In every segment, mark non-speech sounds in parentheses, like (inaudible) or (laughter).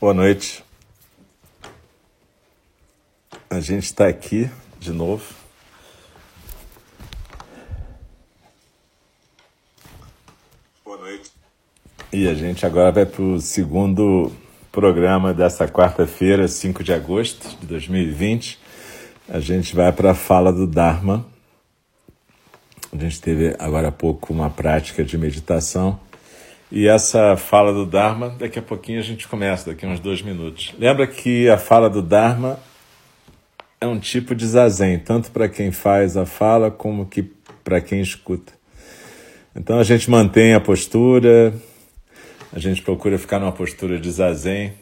Boa noite. A gente está aqui de novo. Boa noite. E a gente agora vai para o segundo programa dessa quarta-feira, 5 de agosto de 2020. A gente vai para a fala do Dharma. A gente teve agora há pouco uma prática de meditação e essa fala do Dharma, daqui a pouquinho a gente começa, daqui a uns dois minutos. Lembra que a fala do Dharma é um tipo de zazen, tanto para quem faz a fala como que para quem escuta. Então a gente mantém a postura, a gente procura ficar numa postura de zazen,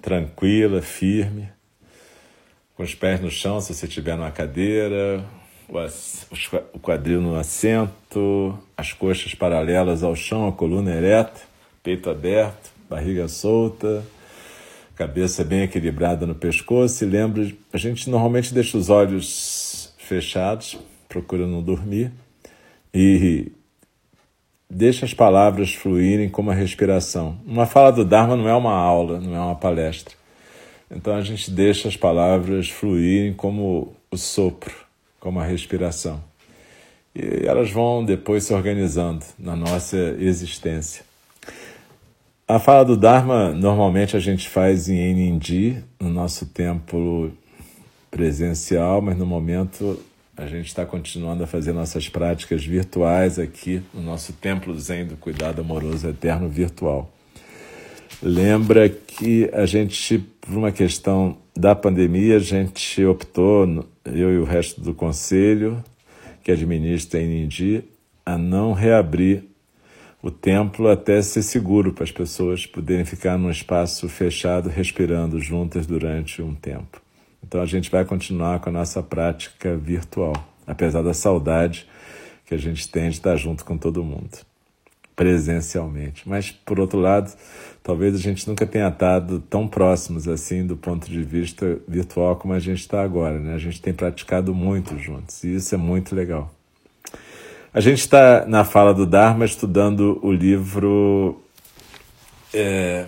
tranquila, firme, com os pés no chão, se você estiver numa cadeira, o quadril no assento, as coxas paralelas ao chão, a coluna ereta, peito aberto, barriga solta, cabeça bem equilibrada no pescoço. E lembre, a gente normalmente deixa os olhos fechados, procura não dormir, e deixa as palavras fluírem como a respiração. Uma fala do Dharma não é uma aula, não é uma palestra. Então a gente deixa as palavras fluírem como o sopro como a respiração. E elas vão depois se organizando na nossa existência. A fala do Dharma normalmente a gente faz em Enindi, no nosso templo presencial, mas no momento a gente está continuando a fazer nossas práticas virtuais aqui no nosso templo Zen do Cuidado Amoroso Eterno virtual. Lembra que a gente, por uma questão da pandemia, a gente optou, eu e o resto do conselho que administra a Inindi, a não reabrir o templo até ser seguro para as pessoas poderem ficar num espaço fechado respirando juntas durante um tempo. Então a gente vai continuar com a nossa prática virtual, apesar da saudade que a gente tem de estar junto com todo mundo presencialmente. Mas, por outro lado, talvez a gente nunca tenha estado tão próximos assim do ponto de vista virtual como a gente está agora. Né? A gente tem praticado muito juntos e isso é muito legal. A gente está na fala do Dharma estudando o livro é,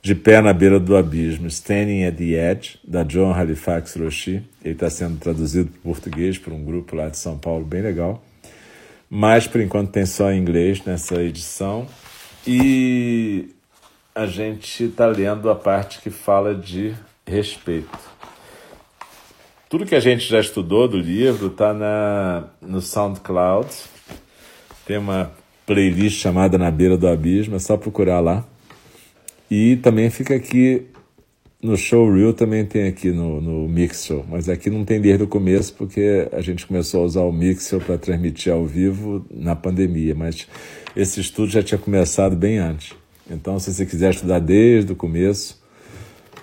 De Pé na Beira do Abismo, Standing at the Edge, da John Halifax Roshi. Ele está sendo traduzido para português por um grupo lá de São Paulo, bem legal mas por enquanto tem só em inglês nessa edição. E a gente está lendo a parte que fala de respeito. Tudo que a gente já estudou do livro está no SoundCloud. Tem uma playlist chamada Na Beira do Abismo, é só procurar lá. E também fica aqui no Showreel também tem aqui no, no Mixel, mas aqui não tem desde o começo porque a gente começou a usar o Mixel para transmitir ao vivo na pandemia, mas esse estudo já tinha começado bem antes. Então, se você quiser estudar desde o começo,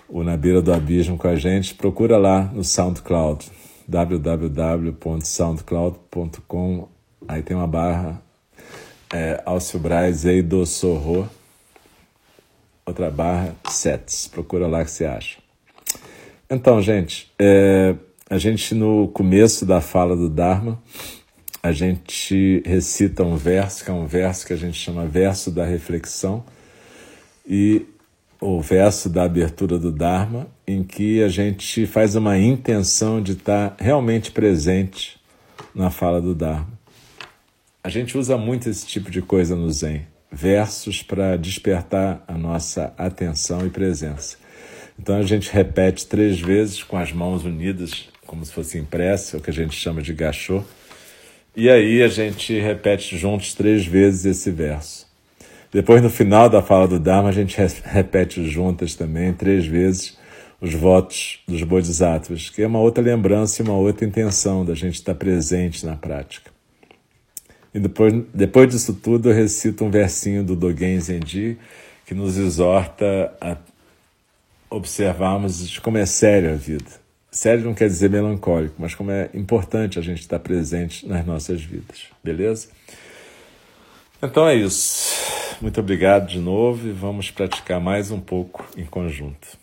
o Na Beira do Abismo com a gente, procura lá no SoundCloud, www.soundcloud.com, aí tem uma barra é, Alcio Braz Eido Sorro, outra barra, sets. Procura lá que você acha. Então, gente, é, a gente no começo da fala do Dharma, a gente recita um verso, que é um verso que a gente chama verso da reflexão, e o verso da abertura do Dharma, em que a gente faz uma intenção de estar realmente presente na fala do Dharma. A gente usa muito esse tipo de coisa no Zen versos para despertar a nossa atenção e presença. Então a gente repete três vezes com as mãos unidas, como se fosse impressa, o que a gente chama de gachô. E aí a gente repete juntos três vezes esse verso. Depois, no final da fala do Dharma, a gente repete juntas também três vezes os votos dos Bodhisattvas, que é uma outra lembrança e uma outra intenção da gente estar presente na prática. E depois, depois disso tudo, eu recito um versinho do Dogen Zenji que nos exorta a observarmos como é séria a vida. Sério não quer dizer melancólico, mas como é importante a gente estar presente nas nossas vidas, beleza? Então é isso. Muito obrigado de novo e vamos praticar mais um pouco em conjunto.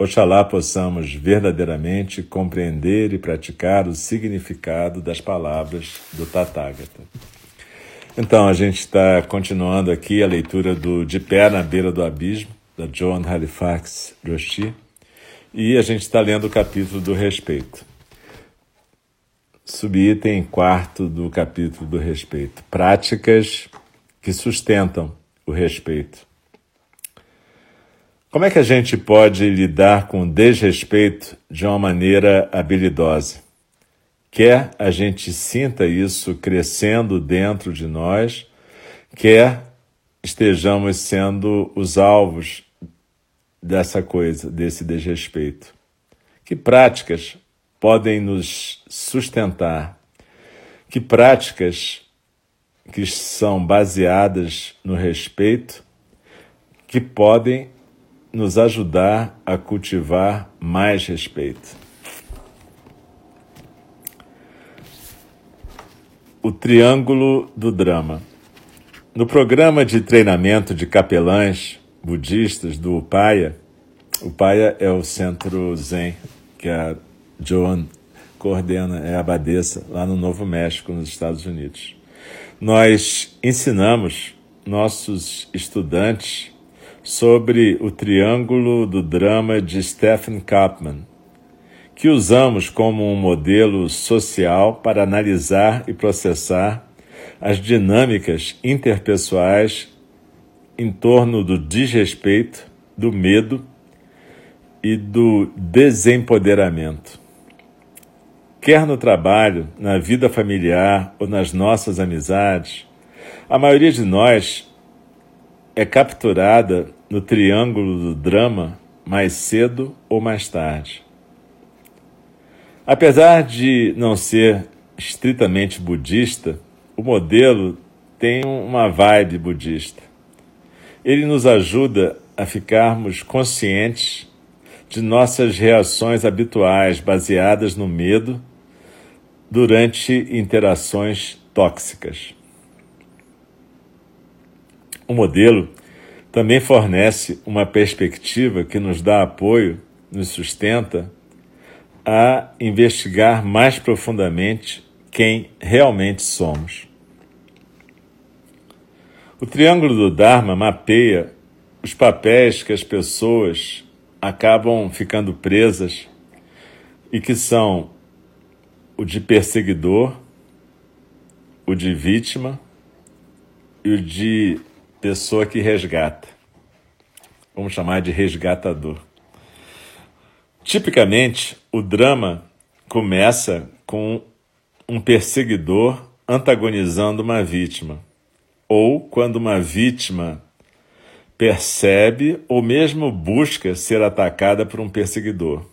Oxalá possamos verdadeiramente compreender e praticar o significado das palavras do Tathagata. Então, a gente está continuando aqui a leitura do De Pé na Beira do Abismo, da John Halifax Roshi, e a gente está lendo o capítulo do respeito. Subitem quarto do capítulo do respeito. Práticas que sustentam o respeito. Como é que a gente pode lidar com desrespeito de uma maneira habilidosa? Quer a gente sinta isso crescendo dentro de nós, quer estejamos sendo os alvos dessa coisa, desse desrespeito. Que práticas podem nos sustentar? Que práticas que são baseadas no respeito que podem nos ajudar a cultivar mais respeito? O Triângulo do Drama. No programa de treinamento de capelães budistas do Upaya, Upaya é o centro Zen que a Joan coordena, é abadesa lá no Novo México, nos Estados Unidos. Nós ensinamos nossos estudantes sobre o Triângulo do Drama de Stephen Kapman, que usamos como um modelo social para analisar e processar as dinâmicas interpessoais em torno do desrespeito, do medo e do desempoderamento. Quer no trabalho, na vida familiar ou nas nossas amizades, a maioria de nós é capturada no triângulo do drama mais cedo ou mais tarde. Apesar de não ser estritamente budista, o modelo tem uma vibe budista. Ele nos ajuda a ficarmos conscientes de nossas reações habituais baseadas no medo durante interações tóxicas. O modelo também fornece uma perspectiva que nos dá apoio, nos sustenta a investigar mais profundamente quem realmente somos. O triângulo do Dharma mapeia os papéis que as pessoas acabam ficando presas e que são o de perseguidor, o de vítima e o de pessoa que resgata. Vamos chamar de resgatador. Tipicamente, o drama começa com um perseguidor antagonizando uma vítima, ou quando uma vítima percebe ou mesmo busca ser atacada por um perseguidor.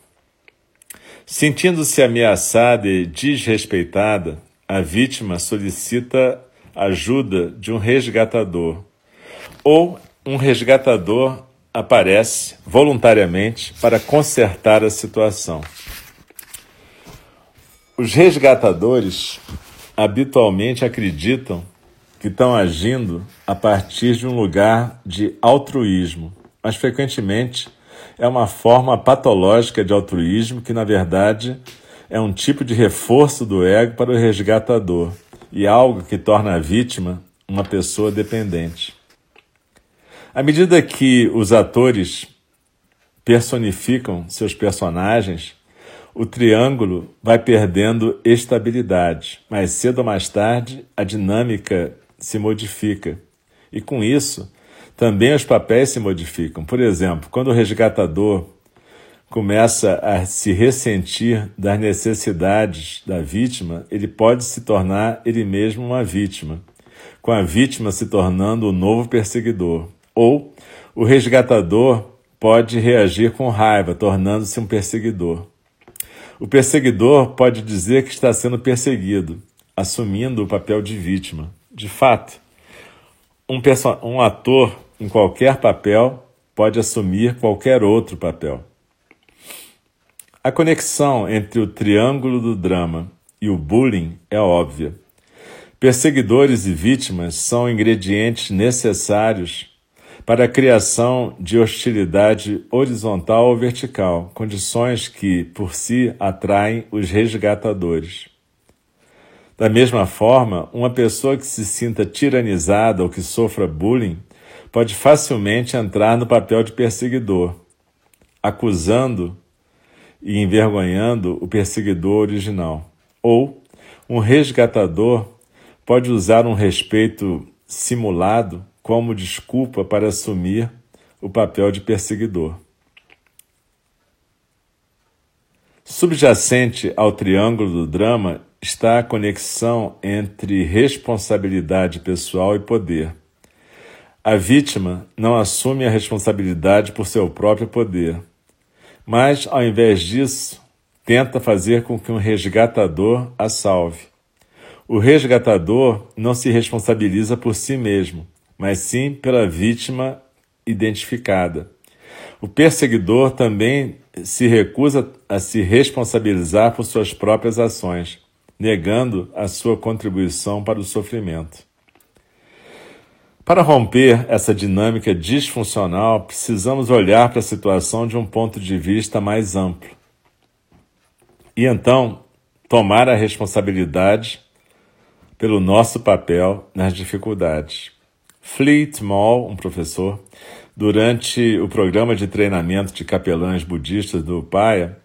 Sentindo-se ameaçada e desrespeitada, a vítima solicita ajuda de um resgatador, ou um resgatador aparece voluntariamente para consertar a situação. Os resgatadores habitualmente acreditam que estão agindo a partir de um lugar de altruísmo, mas frequentemente é uma forma patológica de altruísmo que, na verdade, é um tipo de reforço do ego para o resgatador e algo que torna a vítima uma pessoa dependente. À medida que os atores personificam seus personagens, o triângulo vai perdendo estabilidade. Mais cedo ou mais tarde, a dinâmica se modifica E com isso, também os papéis se modificam. Por exemplo, quando o resgatador começa a se ressentir das necessidades da vítima, ele pode se tornar ele mesmo uma vítima, com a vítima se tornando o novo perseguidor. Ou o resgatador pode reagir com raiva, tornando-se um perseguidor. O perseguidor pode dizer que está sendo perseguido, assumindo o papel de vítima. De fato, um, um ator em qualquer papel pode assumir qualquer outro papel. A conexão entre o triângulo do drama e o bullying é óbvia. Perseguidores e vítimas são ingredientes necessários para a criação de hostilidade horizontal ou vertical, condições que, por si, atraem os resgatadores. Da mesma forma, uma pessoa que se sinta tiranizada ou que sofra bullying pode facilmente entrar no papel de perseguidor, acusando e envergonhando o perseguidor original. Ou um resgatador pode usar um respeito simulado como desculpa para assumir o papel de perseguidor. Subjacente ao triângulo do drama está a conexão entre responsabilidade pessoal e poder. A vítima não assume a responsabilidade por seu próprio poder mas, ao invés disso, tenta fazer com que um resgatador a salve. O resgatador não se responsabiliza por si mesmo, mas sim pela vítima identificada. O perseguidor também se recusa a se responsabilizar por suas próprias ações, negando a sua contribuição para o sofrimento. Para romper essa dinâmica disfuncional, precisamos olhar para a situação de um ponto de vista mais amplo. E então tomar a responsabilidade pelo nosso papel nas dificuldades. Fleet Mall, um professor, durante o programa de treinamento de capelães budistas do Paia,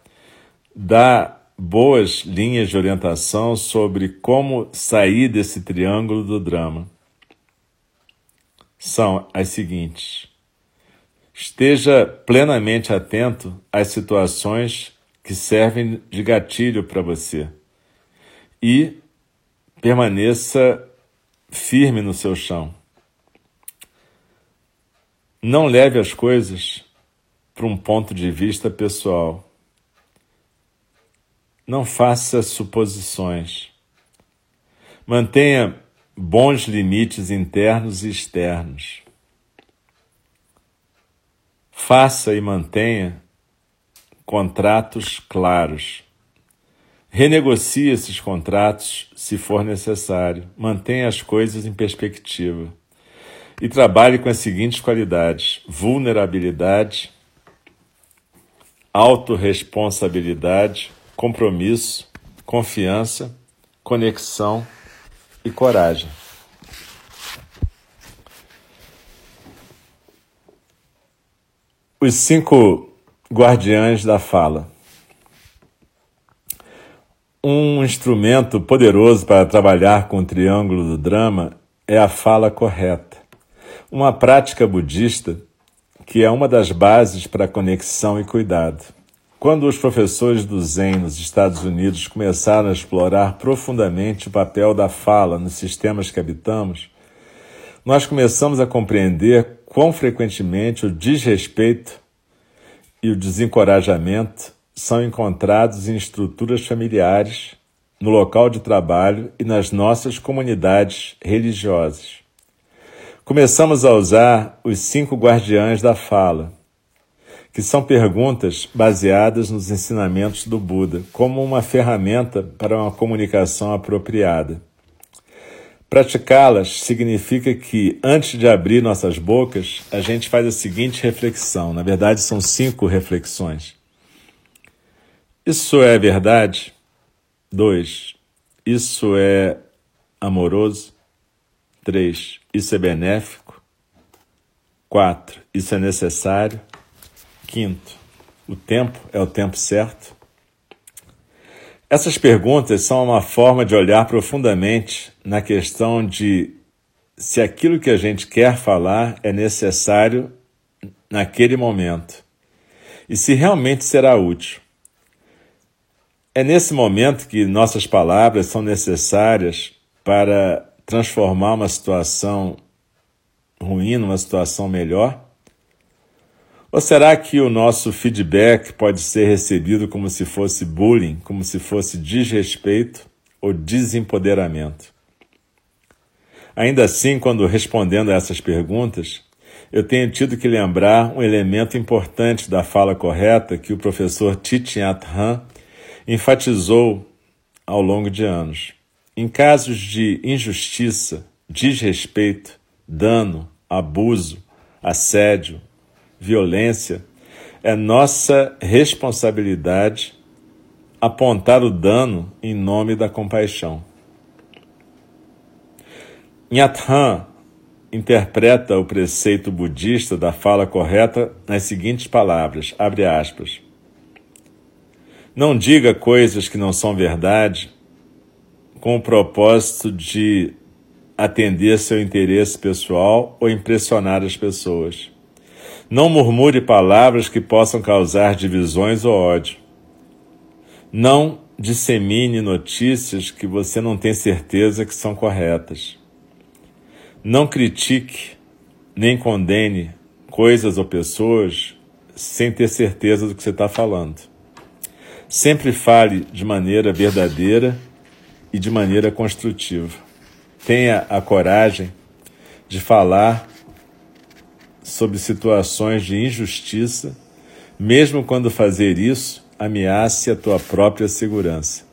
dá boas linhas de orientação sobre como sair desse triângulo do drama são as seguintes: esteja plenamente atento às situações que servem de gatilho para você e permaneça firme no seu chão. Não leve as coisas para um ponto de vista pessoal. Não faça suposições. Mantenha bons limites internos e externos. Faça e mantenha contratos claros. Renegocie esses contratos se for necessário. Mantenha as coisas em perspectiva. E trabalhe com as seguintes qualidades: vulnerabilidade, autorresponsabilidade, compromisso, confiança, conexão e coragem. Os cinco guardiães da fala. Um instrumento poderoso para trabalhar com o triângulo do drama é a fala correta, uma prática budista que é uma das bases para conexão e cuidado. Quando os professores do Zen nos Estados Unidos começaram a explorar profundamente o papel da fala nos sistemas que habitamos, nós começamos a compreender quão frequentemente o desrespeito e o desencorajamento são encontrados em estruturas familiares, no local de trabalho e nas nossas comunidades religiosas. Começamos a usar os cinco guardiães da fala que são perguntas baseadas nos ensinamentos do Buda, como uma ferramenta para uma comunicação apropriada. Praticá-las significa que, antes de abrir nossas bocas, a gente faz a seguinte reflexão. Na verdade, são cinco reflexões. Isso é verdade? Dois. Isso é amoroso? Três. Isso é benéfico? Quatro. Isso é necessário? Quinto, o tempo é o tempo certo? Essas perguntas são uma forma de olhar profundamente na questão de se aquilo que a gente quer falar é necessário naquele momento e se realmente será útil. É nesse momento que nossas palavras são necessárias para transformar uma situação ruim numa situação melhor? Ou será que o nosso feedback pode ser recebido como se fosse bullying, como se fosse desrespeito ou desempoderamento? Ainda assim, quando respondendo a essas perguntas, eu tenho tido que lembrar um elemento importante da fala correta que o professor Thich Hanh enfatizou ao longo de anos. Em casos de injustiça, desrespeito, dano, abuso, assédio, violência, é nossa responsabilidade apontar o dano em nome da compaixão. Nhathan interpreta o preceito budista da fala correta nas seguintes palavras, abre aspas. Não diga coisas que não são verdade com o propósito de atender seu interesse pessoal ou impressionar as pessoas. Não murmure palavras que possam causar divisões ou ódio. Não dissemine notícias que você não tem certeza que são corretas. Não critique nem condene coisas ou pessoas sem ter certeza do que você está falando. Sempre fale de maneira verdadeira e de maneira construtiva. Tenha a coragem de falar sobre situações de injustiça, mesmo quando fazer isso ameace a tua própria segurança.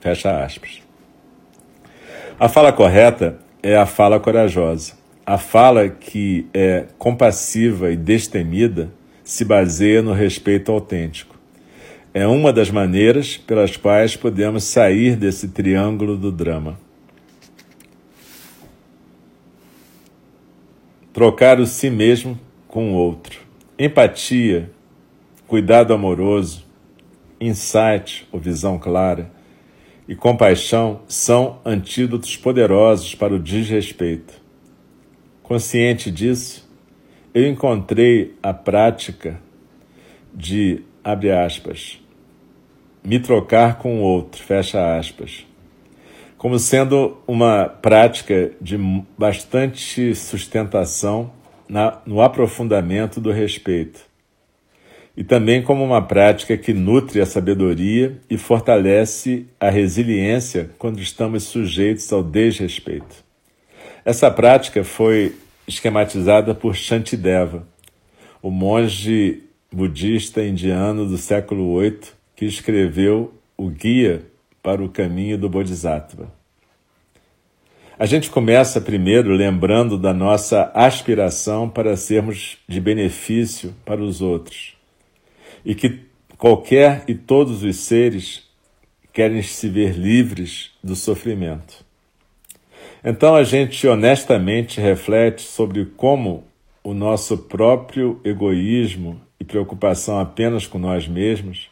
Fecha aspas. A fala correta é a fala corajosa. A fala que é compassiva e destemida se baseia no respeito autêntico. É uma das maneiras pelas quais podemos sair desse triângulo do drama. trocar o si mesmo com o outro. Empatia, cuidado amoroso, insight ou visão clara e compaixão são antídotos poderosos para o desrespeito. Consciente disso, eu encontrei a prática de, abre aspas, me trocar com outro, fecha aspas, como sendo uma prática de bastante sustentação na, no aprofundamento do respeito. E também como uma prática que nutre a sabedoria e fortalece a resiliência quando estamos sujeitos ao desrespeito. Essa prática foi esquematizada por Shantideva, o monge budista indiano do século VIII que escreveu o Guia para o caminho do Bodhisattva. A gente começa primeiro lembrando da nossa aspiração para sermos de benefício para os outros e que qualquer e todos os seres querem se ver livres do sofrimento. Então a gente honestamente reflete sobre como o nosso próprio egoísmo e preocupação apenas com nós mesmos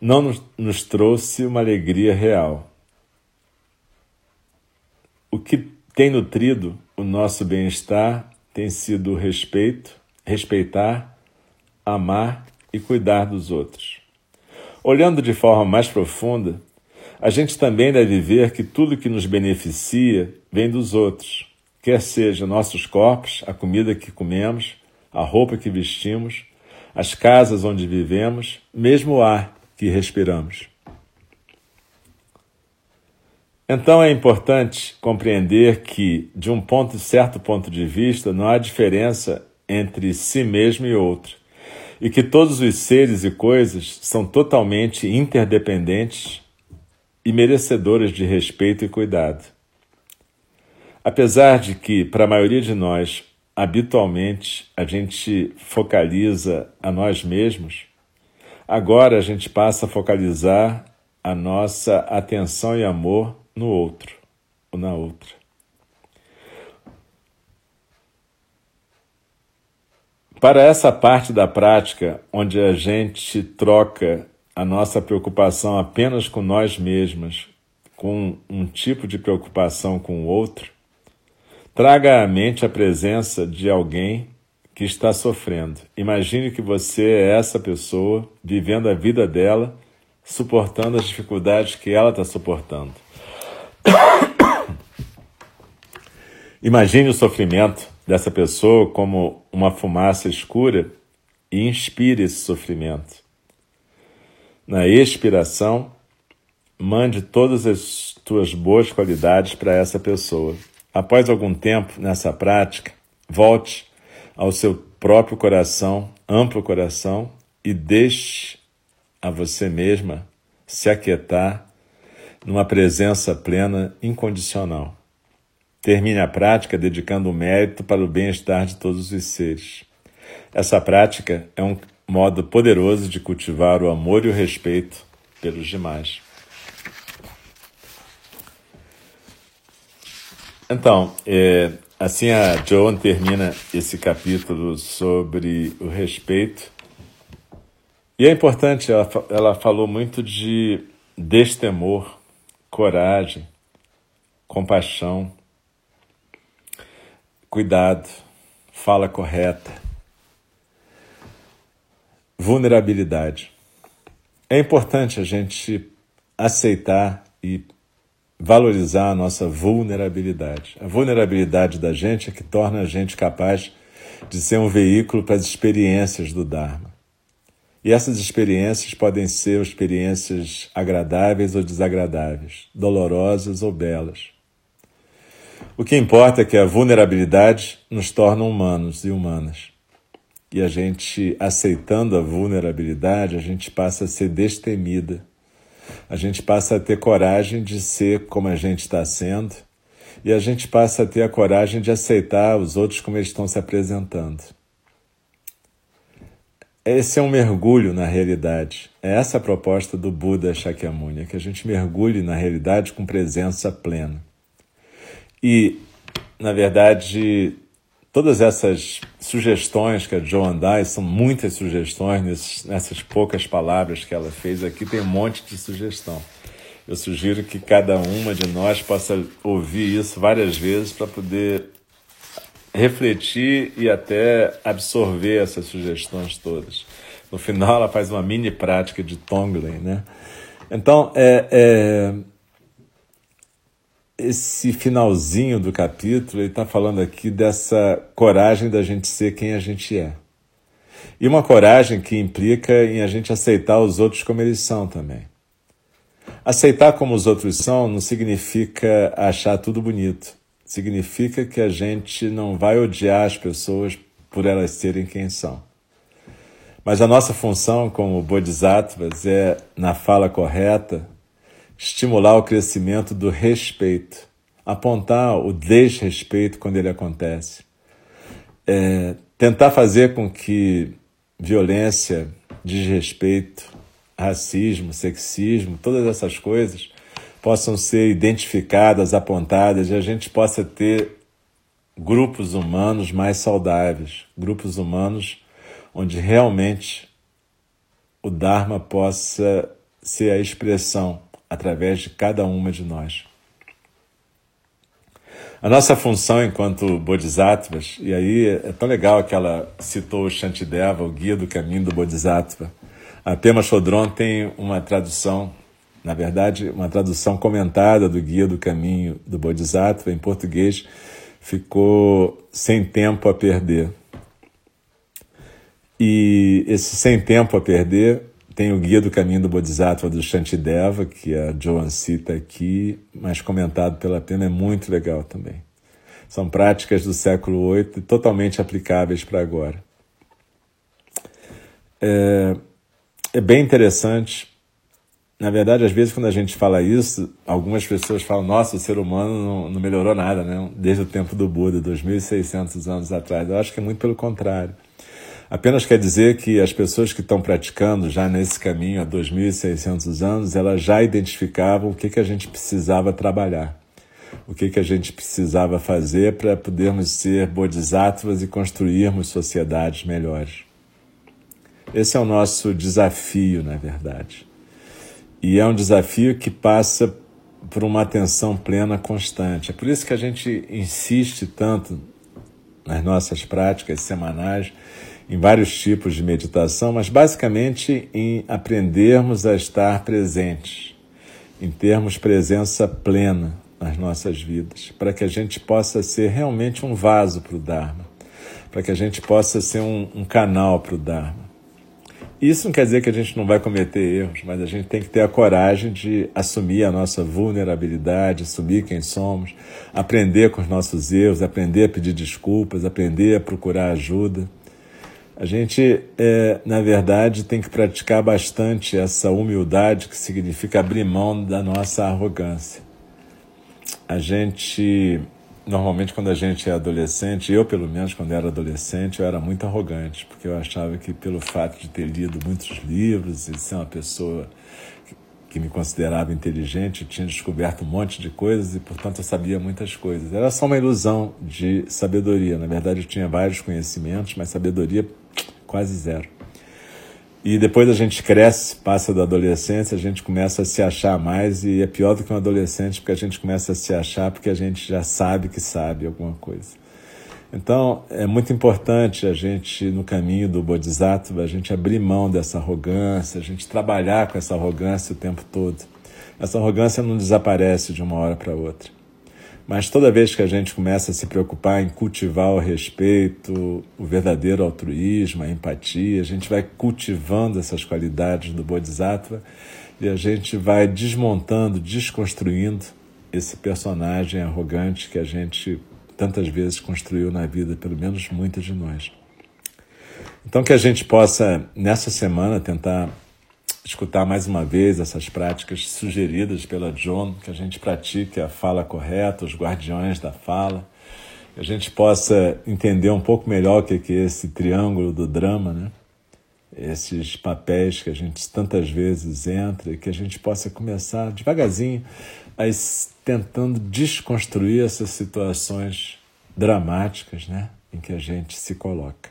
não nos, nos trouxe uma alegria real. O que tem nutrido o nosso bem-estar tem sido o respeito, respeitar, amar e cuidar dos outros. Olhando de forma mais profunda, a gente também deve ver que tudo que nos beneficia vem dos outros, quer seja nossos corpos, a comida que comemos, a roupa que vestimos, as casas onde vivemos, mesmo o ar que respiramos. Então é importante compreender que, de um ponto, certo ponto de vista, não há diferença entre si mesmo e outro, e que todos os seres e coisas são totalmente interdependentes e merecedoras de respeito e cuidado. Apesar de que, para a maioria de nós, habitualmente a gente focaliza a nós mesmos, Agora a gente passa a focalizar a nossa atenção e amor no outro ou na outra. Para essa parte da prática, onde a gente troca a nossa preocupação apenas com nós mesmos, com um tipo de preocupação com o outro, Traga à mente a presença de alguém que está sofrendo. Imagine que você é essa pessoa vivendo a vida dela, suportando as dificuldades que ela está suportando. (coughs) Imagine o sofrimento dessa pessoa como uma fumaça escura e inspire esse sofrimento. Na expiração, mande todas as tuas boas qualidades para essa pessoa. Após algum tempo nessa prática, volte ao seu próprio coração, amplo coração, e deixe a você mesma se aquietar numa presença plena incondicional. Termine a prática dedicando o mérito para o bem-estar de todos os seres. Essa prática é um modo poderoso de cultivar o amor e o respeito pelos demais. Então, é, Assim a Joan termina esse capítulo sobre o respeito. E é importante, ela, ela falou muito de destemor, coragem, compaixão, cuidado, fala correta, vulnerabilidade. É importante a gente aceitar e valorizar a nossa vulnerabilidade. A vulnerabilidade da gente é que torna a gente capaz de ser um veículo para as experiências do Dharma. E essas experiências podem ser experiências agradáveis ou desagradáveis, dolorosas ou belas. O que importa é que a vulnerabilidade nos torna humanos e humanas. E a gente, aceitando a vulnerabilidade, a gente passa a ser destemida a gente passa a ter coragem de ser como a gente está sendo e a gente passa a ter a coragem de aceitar os outros como eles estão se apresentando. Esse é um mergulho na realidade. É essa a proposta do Buda Shakyamuni, é que a gente mergulhe na realidade com presença plena. E, na verdade, Todas essas sugestões que a Joan dá, são muitas sugestões nessas poucas palavras que ela fez aqui, tem um monte de sugestão. Eu sugiro que cada uma de nós possa ouvir isso várias vezes para poder refletir e até absorver essas sugestões todas. No final, ela faz uma mini prática de Tonglen, né? Então, é, é esse finalzinho do capítulo, ele está falando aqui dessa coragem da gente ser quem a gente é. E uma coragem que implica em a gente aceitar os outros como eles são também. Aceitar como os outros são não significa achar tudo bonito. Significa que a gente não vai odiar as pessoas por elas serem quem são. Mas a nossa função como bodhisattvas é, na fala correta, estimular o crescimento do respeito, apontar o desrespeito quando ele acontece, é, tentar fazer com que violência, desrespeito, racismo, sexismo, todas essas coisas possam ser identificadas, apontadas e a gente possa ter grupos humanos mais saudáveis, grupos humanos onde realmente o Dharma possa ser a expressão através de cada uma de nós. A nossa função enquanto bodhisattvas, e aí é tão legal que ela citou o Shantideva, o guia do caminho do bodhisattva. A Pema Chodron tem uma tradução, na verdade, uma tradução comentada do guia do caminho do bodhisattva em português, ficou sem tempo a perder. E esse sem tempo a perder tem o Guia do Caminho do Bodhisattva do Shantideva, que a Joan cita aqui, mas comentado pela Pena, é muito legal também. São práticas do século VIII totalmente aplicáveis para agora. É, é bem interessante. Na verdade, às vezes, quando a gente fala isso, algumas pessoas falam: nossa, o ser humano não, não melhorou nada, né? desde o tempo do Buda, 2.600 anos atrás. Eu acho que é muito pelo contrário. Apenas quer dizer que as pessoas que estão praticando já nesse caminho há 2.600 anos, elas já identificavam o que, que a gente precisava trabalhar, o que, que a gente precisava fazer para podermos ser bodhisattvas e construirmos sociedades melhores. Esse é o nosso desafio, na verdade. E é um desafio que passa por uma atenção plena constante. É por isso que a gente insiste tanto nas nossas práticas semanais em vários tipos de meditação, mas basicamente em aprendermos a estar presentes, em termos presença plena nas nossas vidas, para que a gente possa ser realmente um vaso para o Dharma, para que a gente possa ser um, um canal para o Dharma. Isso não quer dizer que a gente não vai cometer erros, mas a gente tem que ter a coragem de assumir a nossa vulnerabilidade, assumir quem somos, aprender com os nossos erros, aprender a pedir desculpas, aprender a procurar ajuda. A gente, é, na verdade, tem que praticar bastante essa humildade, que significa abrir mão da nossa arrogância. A gente normalmente quando a gente é adolescente, eu pelo menos quando era adolescente, eu era muito arrogante, porque eu achava que pelo fato de ter lido muitos livros e ser uma pessoa que, que me considerava inteligente, eu tinha descoberto um monte de coisas e, portanto, eu sabia muitas coisas. Era só uma ilusão de sabedoria. Na verdade, eu tinha vários conhecimentos, mas sabedoria quase zero. E depois a gente cresce, passa da adolescência, a gente começa a se achar mais e é pior do que um adolescente porque a gente começa a se achar porque a gente já sabe que sabe alguma coisa. Então, é muito importante a gente, no caminho do Bodhisattva, a gente abrir mão dessa arrogância, a gente trabalhar com essa arrogância o tempo todo. Essa arrogância não desaparece de uma hora para outra. Mas toda vez que a gente começa a se preocupar em cultivar o respeito, o verdadeiro altruísmo, a empatia, a gente vai cultivando essas qualidades do Bodhisattva e a gente vai desmontando, desconstruindo esse personagem arrogante que a gente tantas vezes construiu na vida, pelo menos muitas de nós. Então, que a gente possa, nessa semana, tentar escutar mais uma vez essas práticas sugeridas pela John, que a gente pratique a fala correta, os guardiões da fala, que a gente possa entender um pouco melhor o que é esse triângulo do drama, né? esses papéis que a gente tantas vezes entra e que a gente possa começar devagarzinho a tentando desconstruir essas situações dramáticas né? em que a gente se coloca.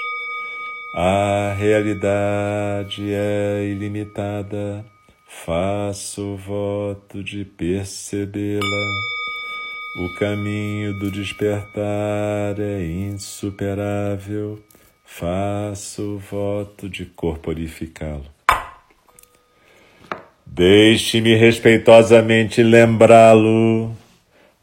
A realidade é ilimitada, faço voto de percebê-la. O caminho do despertar é insuperável, faço voto de corporificá-lo. Deixe-me respeitosamente lembrá-lo.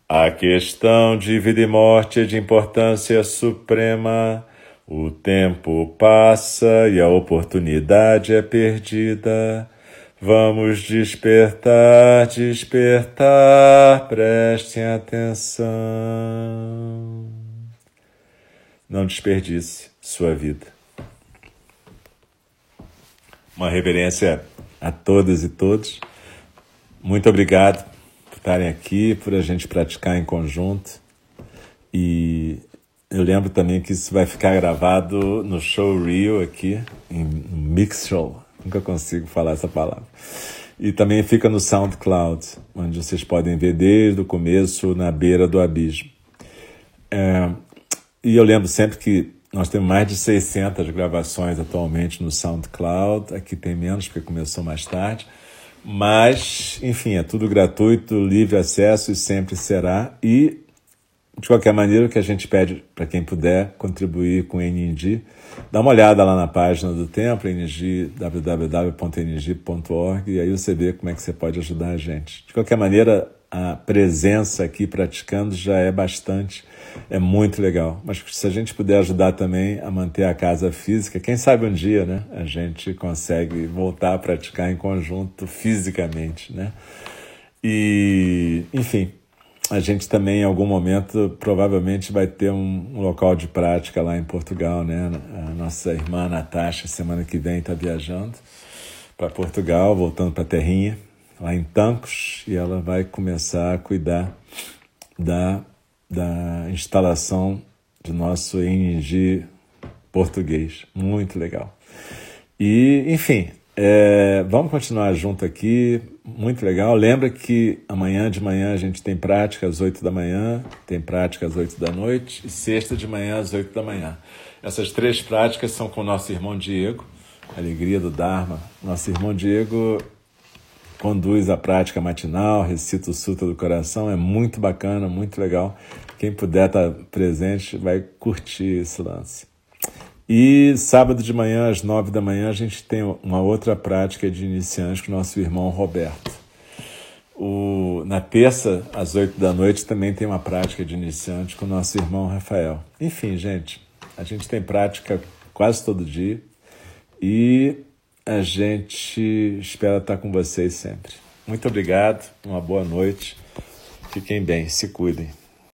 A questão de vida e morte é de importância suprema o tempo passa e a oportunidade é perdida. Vamos despertar, despertar, prestem atenção. Não desperdice sua vida. Uma reverência a todas e todos. Muito obrigado por estarem aqui, por a gente praticar em conjunto. E eu lembro também que isso vai ficar gravado no show Rio aqui, em Mix Show. Nunca consigo falar essa palavra. E também fica no SoundCloud, onde vocês podem ver desde o começo, na beira do abismo. É, e eu lembro sempre que nós temos mais de 600 gravações atualmente no SoundCloud. Aqui tem menos, porque começou mais tarde. Mas, enfim, é tudo gratuito, livre acesso e sempre será. E de qualquer maneira, o que a gente pede para quem puder contribuir com o NNG, dá uma olhada lá na página do templo, NG, www.ng.org, e aí você vê como é que você pode ajudar a gente. De qualquer maneira, a presença aqui praticando já é bastante, é muito legal. Mas se a gente puder ajudar também a manter a casa física, quem sabe um dia, né, a gente consegue voltar a praticar em conjunto fisicamente, né? E, enfim, a gente também, em algum momento, provavelmente vai ter um, um, local de prática lá em Portugal, né? A nossa irmã Natasha, semana que vem, está viajando para Portugal, voltando para a terrinha, lá em Tancos, e ela vai começar a cuidar da, da instalação do nosso ING português. Muito legal. E, enfim, é, vamos continuar junto aqui, muito legal. Lembra que amanhã de manhã a gente tem prática às 8 da manhã, tem prática às 8 da noite e sexta de manhã às 8 da manhã. Essas três práticas são com o nosso irmão Diego, Alegria do Dharma. Nosso irmão Diego conduz a prática matinal, recita o Sutra do Coração, é muito bacana, muito legal. Quem puder estar presente vai curtir esse lance. E sábado de manhã, às nove da manhã, a gente tem uma outra prática de iniciantes com o nosso irmão Roberto. O, na terça, às oito da noite, também tem uma prática de iniciante com o nosso irmão Rafael. Enfim, gente, a gente tem prática quase todo dia e a gente espera estar com vocês sempre. Muito obrigado, uma boa noite, fiquem bem, se cuidem.